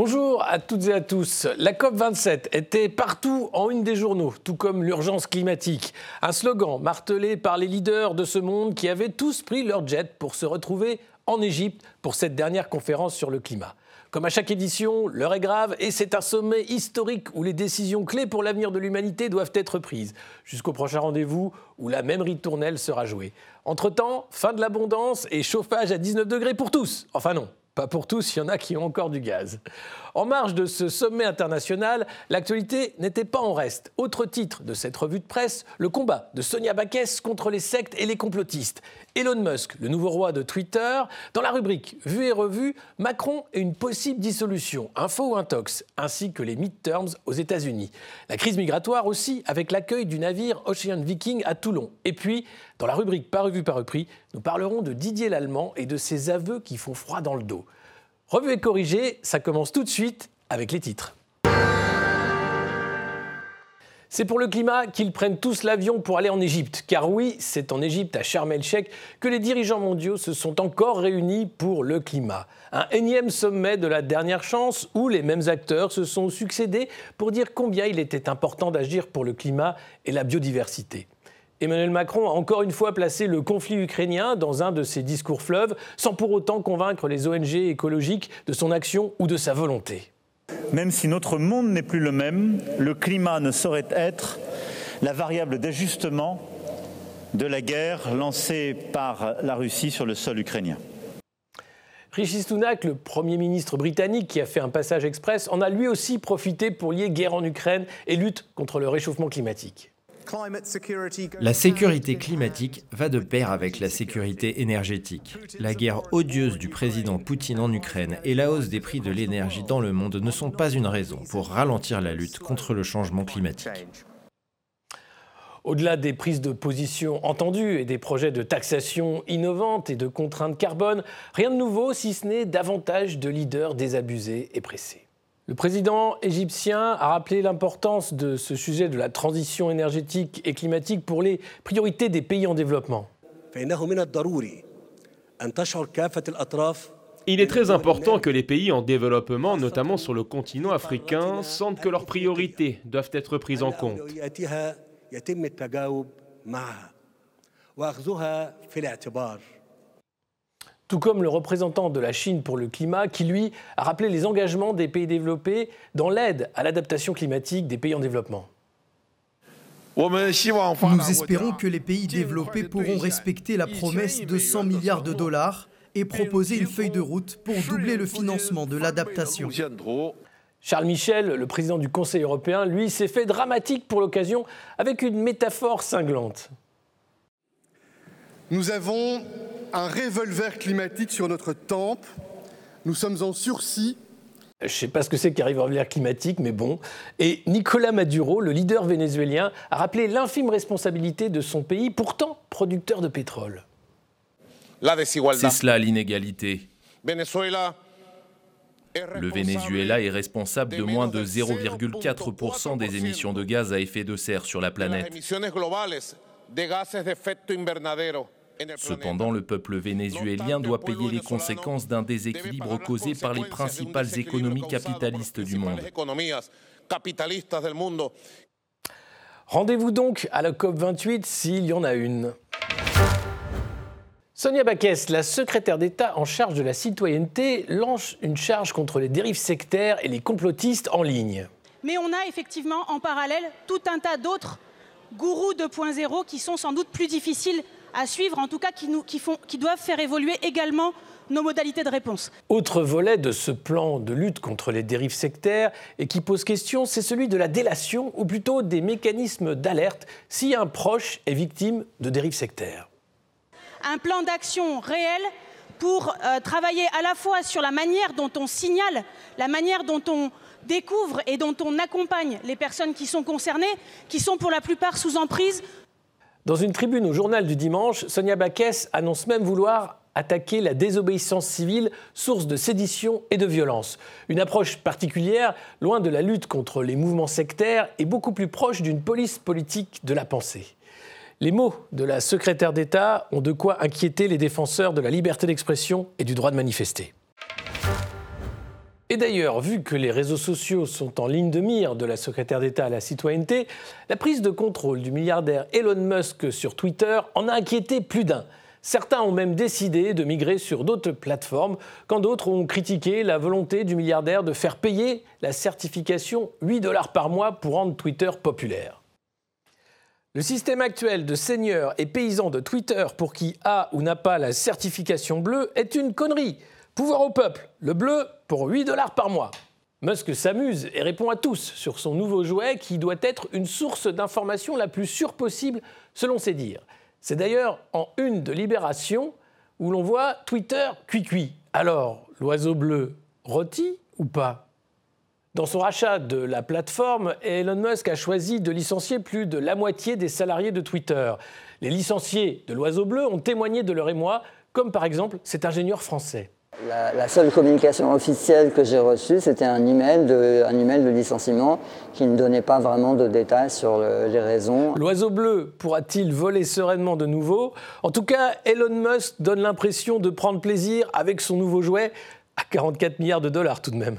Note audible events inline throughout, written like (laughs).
Bonjour à toutes et à tous. La COP27 était partout en une des journaux, tout comme l'urgence climatique. Un slogan martelé par les leaders de ce monde qui avaient tous pris leur jet pour se retrouver en Égypte pour cette dernière conférence sur le climat. Comme à chaque édition, l'heure est grave et c'est un sommet historique où les décisions clés pour l'avenir de l'humanité doivent être prises, jusqu'au prochain rendez-vous où la même ritournelle sera jouée. Entre-temps, fin de l'abondance et chauffage à 19 degrés pour tous. Enfin non, pas pour tous, il y en a qui ont encore du gaz. En marge de ce sommet international, l'actualité n'était pas en reste. Autre titre de cette revue de presse, le combat de Sonia Baquès contre les sectes et les complotistes. Elon Musk, le nouveau roi de Twitter, dans la rubrique Vue et revue, Macron et une possible dissolution, info ou intox, ainsi que les midterms aux États-Unis. La crise migratoire aussi, avec l'accueil du navire Ocean Viking à Toulon. Et puis, dans la rubrique Par revue par repris, nous parlerons de Didier Lallemand et de ses aveux qui font froid dans le dos. Revue et corrigée, ça commence tout de suite avec les titres. C'est pour le climat qu'ils prennent tous l'avion pour aller en Égypte. Car oui, c'est en Égypte, à Sharm el-Sheikh, que les dirigeants mondiaux se sont encore réunis pour le climat. Un énième sommet de la dernière chance où les mêmes acteurs se sont succédés pour dire combien il était important d'agir pour le climat et la biodiversité. Emmanuel Macron a encore une fois placé le conflit ukrainien dans un de ses discours fleuves, sans pour autant convaincre les ONG écologiques de son action ou de sa volonté. Même si notre monde n'est plus le même, le climat ne saurait être la variable d'ajustement de la guerre lancée par la Russie sur le sol ukrainien. Rishi Sunak, le Premier ministre britannique qui a fait un passage express, en a lui aussi profité pour lier guerre en Ukraine et lutte contre le réchauffement climatique. La sécurité climatique va de pair avec la sécurité énergétique. La guerre odieuse du président Poutine en Ukraine et la hausse des prix de l'énergie dans le monde ne sont pas une raison pour ralentir la lutte contre le changement climatique. Au-delà des prises de position entendues et des projets de taxation innovantes et de contraintes carbone, rien de nouveau si ce n'est davantage de leaders désabusés et pressés. Le président égyptien a rappelé l'importance de ce sujet de la transition énergétique et climatique pour les priorités des pays en développement. Il est très important que les pays en développement, notamment sur le continent africain, sentent que leurs priorités doivent être prises en compte. Tout comme le représentant de la Chine pour le climat, qui lui a rappelé les engagements des pays développés dans l'aide à l'adaptation climatique des pays en développement. Nous espérons que les pays développés pourront respecter la promesse de 100 milliards de dollars et proposer une feuille de route pour doubler le financement de l'adaptation. Charles Michel, le président du Conseil européen, lui, s'est fait dramatique pour l'occasion avec une métaphore cinglante. Nous avons un revolver climatique sur notre tempe. Nous sommes en sursis. Je ne sais pas ce que c'est qu'un revolver climatique, mais bon. Et Nicolas Maduro, le leader vénézuélien, a rappelé l'infime responsabilité de son pays, pourtant producteur de pétrole. C'est cela l'inégalité. Le Venezuela est responsable de moins de 0,4% des émissions de gaz à effet de serre sur la planète. Cependant, le peuple vénézuélien doit payer les conséquences d'un déséquilibre causé par les principales économies capitalistes du monde. Rendez-vous donc à la COP28 s'il y en a une. Sonia Baquès, la secrétaire d'État en charge de la citoyenneté, lance une charge contre les dérives sectaires et les complotistes en ligne. Mais on a effectivement en parallèle tout un tas d'autres gourous 2.0 qui sont sans doute plus difficiles à suivre, en tout cas qui, nous, qui, font, qui doivent faire évoluer également nos modalités de réponse. Autre volet de ce plan de lutte contre les dérives sectaires et qui pose question, c'est celui de la délation, ou plutôt des mécanismes d'alerte si un proche est victime de dérives sectaires. Un plan d'action réel pour euh, travailler à la fois sur la manière dont on signale, la manière dont on découvre et dont on accompagne les personnes qui sont concernées, qui sont pour la plupart sous emprise, dans une tribune au journal du dimanche, Sonia Baquès annonce même vouloir attaquer la désobéissance civile, source de sédition et de violence. Une approche particulière, loin de la lutte contre les mouvements sectaires et beaucoup plus proche d'une police politique de la pensée. Les mots de la secrétaire d'État ont de quoi inquiéter les défenseurs de la liberté d'expression et du droit de manifester. Et d'ailleurs, vu que les réseaux sociaux sont en ligne de mire de la secrétaire d'État à la citoyenneté, la prise de contrôle du milliardaire Elon Musk sur Twitter en a inquiété plus d'un. Certains ont même décidé de migrer sur d'autres plateformes, quand d'autres ont critiqué la volonté du milliardaire de faire payer la certification 8 dollars par mois pour rendre Twitter populaire. Le système actuel de seigneurs et paysans de Twitter pour qui a ou n'a pas la certification bleue est une connerie. Pouvoir au peuple, le bleu pour 8 dollars par mois. Musk s'amuse et répond à tous sur son nouveau jouet qui doit être une source d'information la plus sûre possible selon ses dires. C'est d'ailleurs en une de Libération où l'on voit Twitter cuit-cuit. Alors, l'oiseau bleu rôti ou pas? Dans son rachat de la plateforme, Elon Musk a choisi de licencier plus de la moitié des salariés de Twitter. Les licenciés de l'oiseau bleu ont témoigné de leur émoi, comme par exemple cet ingénieur français. La, seule communication officielle que j'ai reçue, c'était un email, de, un de licenciement qui ne donnait pas vraiment de détails sur les raisons. L'oiseau bleu pourra-t-il voler sereinement de nouveau? En tout cas, Elon Musk donne l'impression de prendre plaisir avec son nouveau jouet à 44 milliards de dollars tout de même.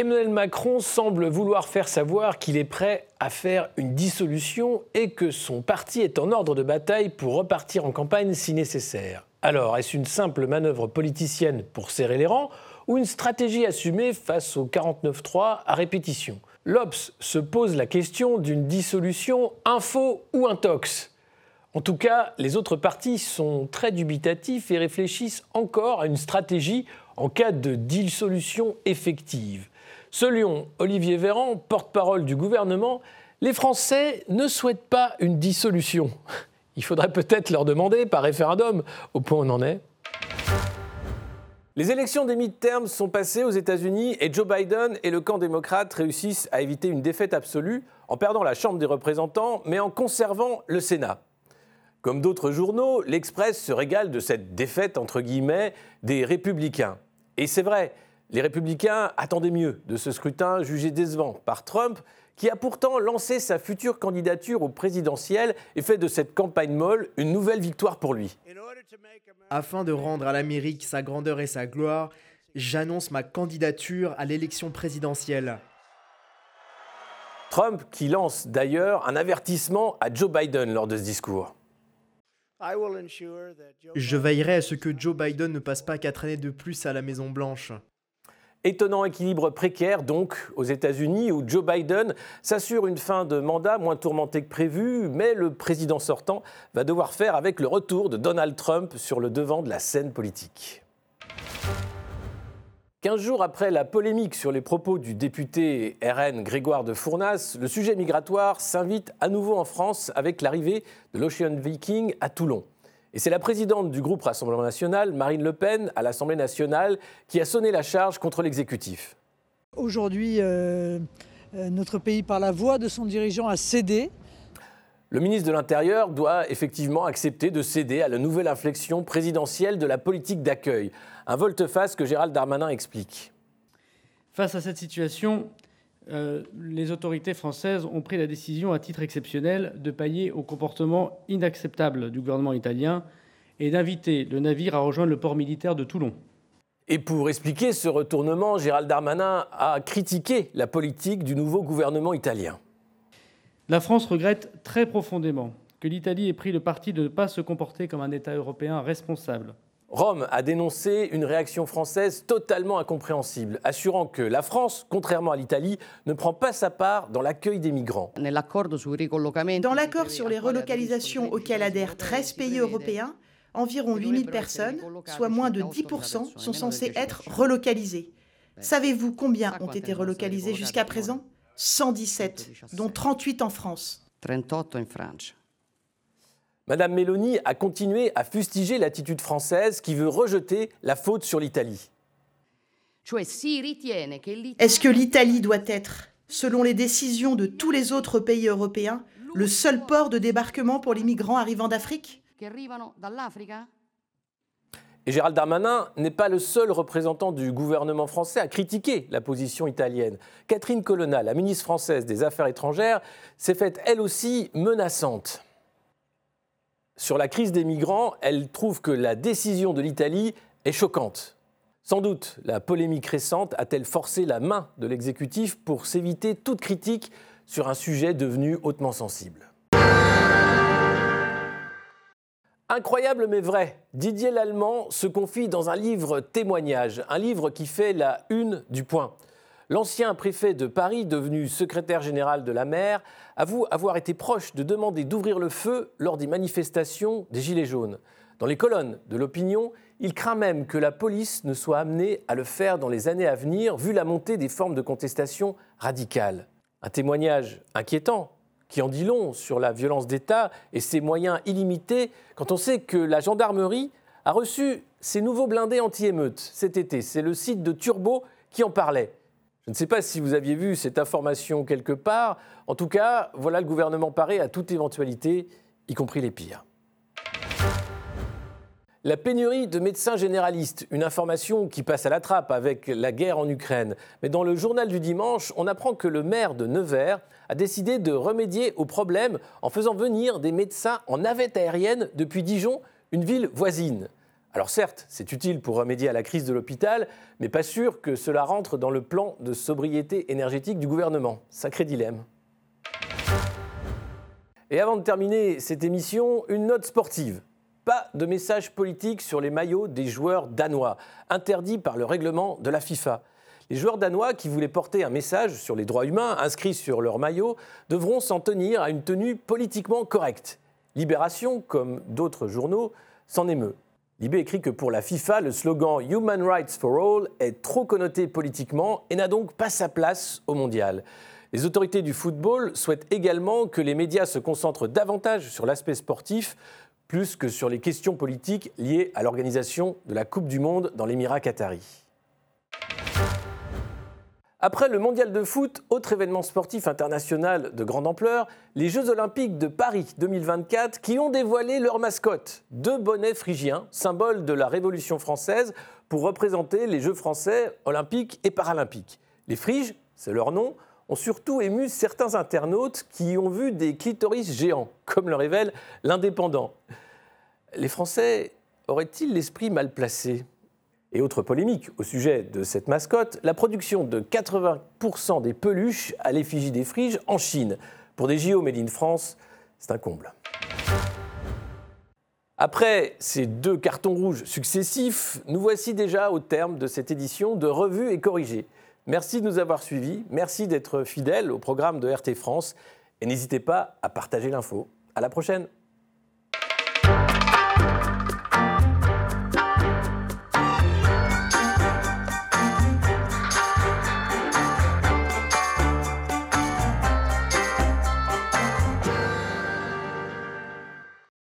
Emmanuel Macron semble vouloir faire savoir qu'il est prêt à faire une dissolution et que son parti est en ordre de bataille pour repartir en campagne si nécessaire. Alors, est-ce une simple manœuvre politicienne pour serrer les rangs ou une stratégie assumée face au 49-3 à répétition? L'Obs se pose la question d'une dissolution info ou intox? En tout cas, les autres partis sont très dubitatifs et réfléchissent encore à une stratégie en cas de dissolution effective. Selon Olivier Véran, porte-parole du gouvernement, les Français ne souhaitent pas une dissolution. (laughs) Il faudrait peut-être leur demander par référendum au point où on en est. Les élections des mid-terms sont passées aux États-Unis et Joe Biden et le camp démocrate réussissent à éviter une défaite absolue en perdant la Chambre des représentants mais en conservant le Sénat. Comme d'autres journaux, l'Express se régale de cette défaite entre guillemets des républicains. Et c'est vrai, les républicains attendaient mieux de ce scrutin jugé décevant par Trump qui a pourtant lancé sa future candidature au présidentiel et fait de cette campagne molle une nouvelle victoire pour lui. Afin de rendre à l'Amérique sa grandeur et sa gloire, j'annonce ma candidature à l'élection présidentielle. Trump qui lance d'ailleurs un avertissement à Joe Biden lors de ce discours. Je veillerai à ce que Joe Biden ne passe pas quatre années de plus à la Maison Blanche. Étonnant équilibre précaire donc aux États-Unis où Joe Biden s'assure une fin de mandat moins tourmentée que prévu, mais le président sortant va devoir faire avec le retour de Donald Trump sur le devant de la scène politique. Quinze jours après la polémique sur les propos du député RN Grégoire de Fournas, le sujet migratoire s'invite à nouveau en France avec l'arrivée de l'Ocean Viking à Toulon. Et c'est la présidente du groupe Rassemblement national, Marine Le Pen, à l'Assemblée nationale, qui a sonné la charge contre l'exécutif. Aujourd'hui, euh, euh, notre pays, par la voix de son dirigeant, a cédé. Le ministre de l'Intérieur doit effectivement accepter de céder à la nouvelle inflexion présidentielle de la politique d'accueil. Un volte-face que Gérald Darmanin explique. Face à cette situation, euh, les autorités françaises ont pris la décision, à titre exceptionnel, de payer au comportement inacceptable du gouvernement italien et d'inviter le navire à rejoindre le port militaire de Toulon. Et pour expliquer ce retournement, Gérald Darmanin a critiqué la politique du nouveau gouvernement italien. La France regrette très profondément que l'Italie ait pris le parti de ne pas se comporter comme un État européen responsable Rome a dénoncé une réaction française totalement incompréhensible, assurant que la France, contrairement à l'Italie, ne prend pas sa part dans l'accueil des migrants. Dans l'accord sur les relocalisations auquel adhèrent 13 pays européens, environ 8000 personnes, soit moins de 10%, sont censées être relocalisées. Savez-vous combien ont été relocalisées jusqu'à présent? 117, dont 38 en France. Madame Meloni a continué à fustiger l'attitude française qui veut rejeter la faute sur l'Italie. Est-ce que l'Italie doit être, selon les décisions de tous les autres pays européens, le seul port de débarquement pour les migrants arrivant d'Afrique? Et Gérald Darmanin n'est pas le seul représentant du gouvernement français à critiquer la position italienne. Catherine Colonna, la ministre française des Affaires étrangères, s'est faite elle aussi menaçante. Sur la crise des migrants, elle trouve que la décision de l'Italie est choquante. Sans doute, la polémique récente a-t-elle forcé la main de l'exécutif pour s'éviter toute critique sur un sujet devenu hautement sensible? Incroyable mais vrai, Didier Lallemand se confie dans un livre témoignage, un livre qui fait la une du point. L'ancien préfet de Paris, devenu secrétaire général de la mer, avoue avoir été proche de demander d'ouvrir le feu lors des manifestations des Gilets jaunes. Dans les colonnes de l'opinion, il craint même que la police ne soit amenée à le faire dans les années à venir, vu la montée des formes de contestation radicales. Un témoignage inquiétant qui en dit long sur la violence d'État et ses moyens illimités quand on sait que la gendarmerie a reçu ses nouveaux blindés anti-émeutes cet été. C'est le site de Turbo qui en parlait. Je ne sais pas si vous aviez vu cette information quelque part. En tout cas, voilà le gouvernement paré à toute éventualité, y compris les pires. La pénurie de médecins généralistes, une information qui passe à la trappe avec la guerre en Ukraine. Mais dans le journal du dimanche, on apprend que le maire de Nevers a décidé de remédier au problème en faisant venir des médecins en navette aérienne depuis Dijon, une ville voisine. Alors certes, c'est utile pour remédier à la crise de l'hôpital, mais pas sûr que cela rentre dans le plan de sobriété énergétique du gouvernement. Sacré dilemme. Et avant de terminer cette émission, une note sportive. Pas de message politique sur les maillots des joueurs danois, interdit par le règlement de la FIFA. Les joueurs danois qui voulaient porter un message sur les droits humains inscrits sur leur maillot devront s'en tenir à une tenue politiquement correcte. Libération, comme d'autres journaux, s'en émeut. Libé écrit que pour la FIFA, le slogan Human Rights for All est trop connoté politiquement et n'a donc pas sa place au mondial. Les autorités du football souhaitent également que les médias se concentrent davantage sur l'aspect sportif plus que sur les questions politiques liées à l'organisation de la Coupe du Monde dans l'Émirat qatari. Après le mondial de foot, autre événement sportif international de grande ampleur, les Jeux olympiques de Paris 2024 qui ont dévoilé leur mascotte, deux bonnets phrygiens, symbole de la Révolution française, pour représenter les Jeux français olympiques et paralympiques. Les Phryges, c'est leur nom, ont surtout ému certains internautes qui ont vu des clitoris géants, comme le révèle l'Indépendant. Les Français auraient-ils l'esprit mal placé? Et autre polémique au sujet de cette mascotte, la production de 80% des peluches à l'effigie des friges en Chine. Pour des JO Made in France, c'est un comble. Après ces deux cartons rouges successifs, nous voici déjà au terme de cette édition de Revue et Corrigée. Merci de nous avoir suivis, merci d'être fidèles au programme de RT France et n'hésitez pas à partager l'info. À la prochaine!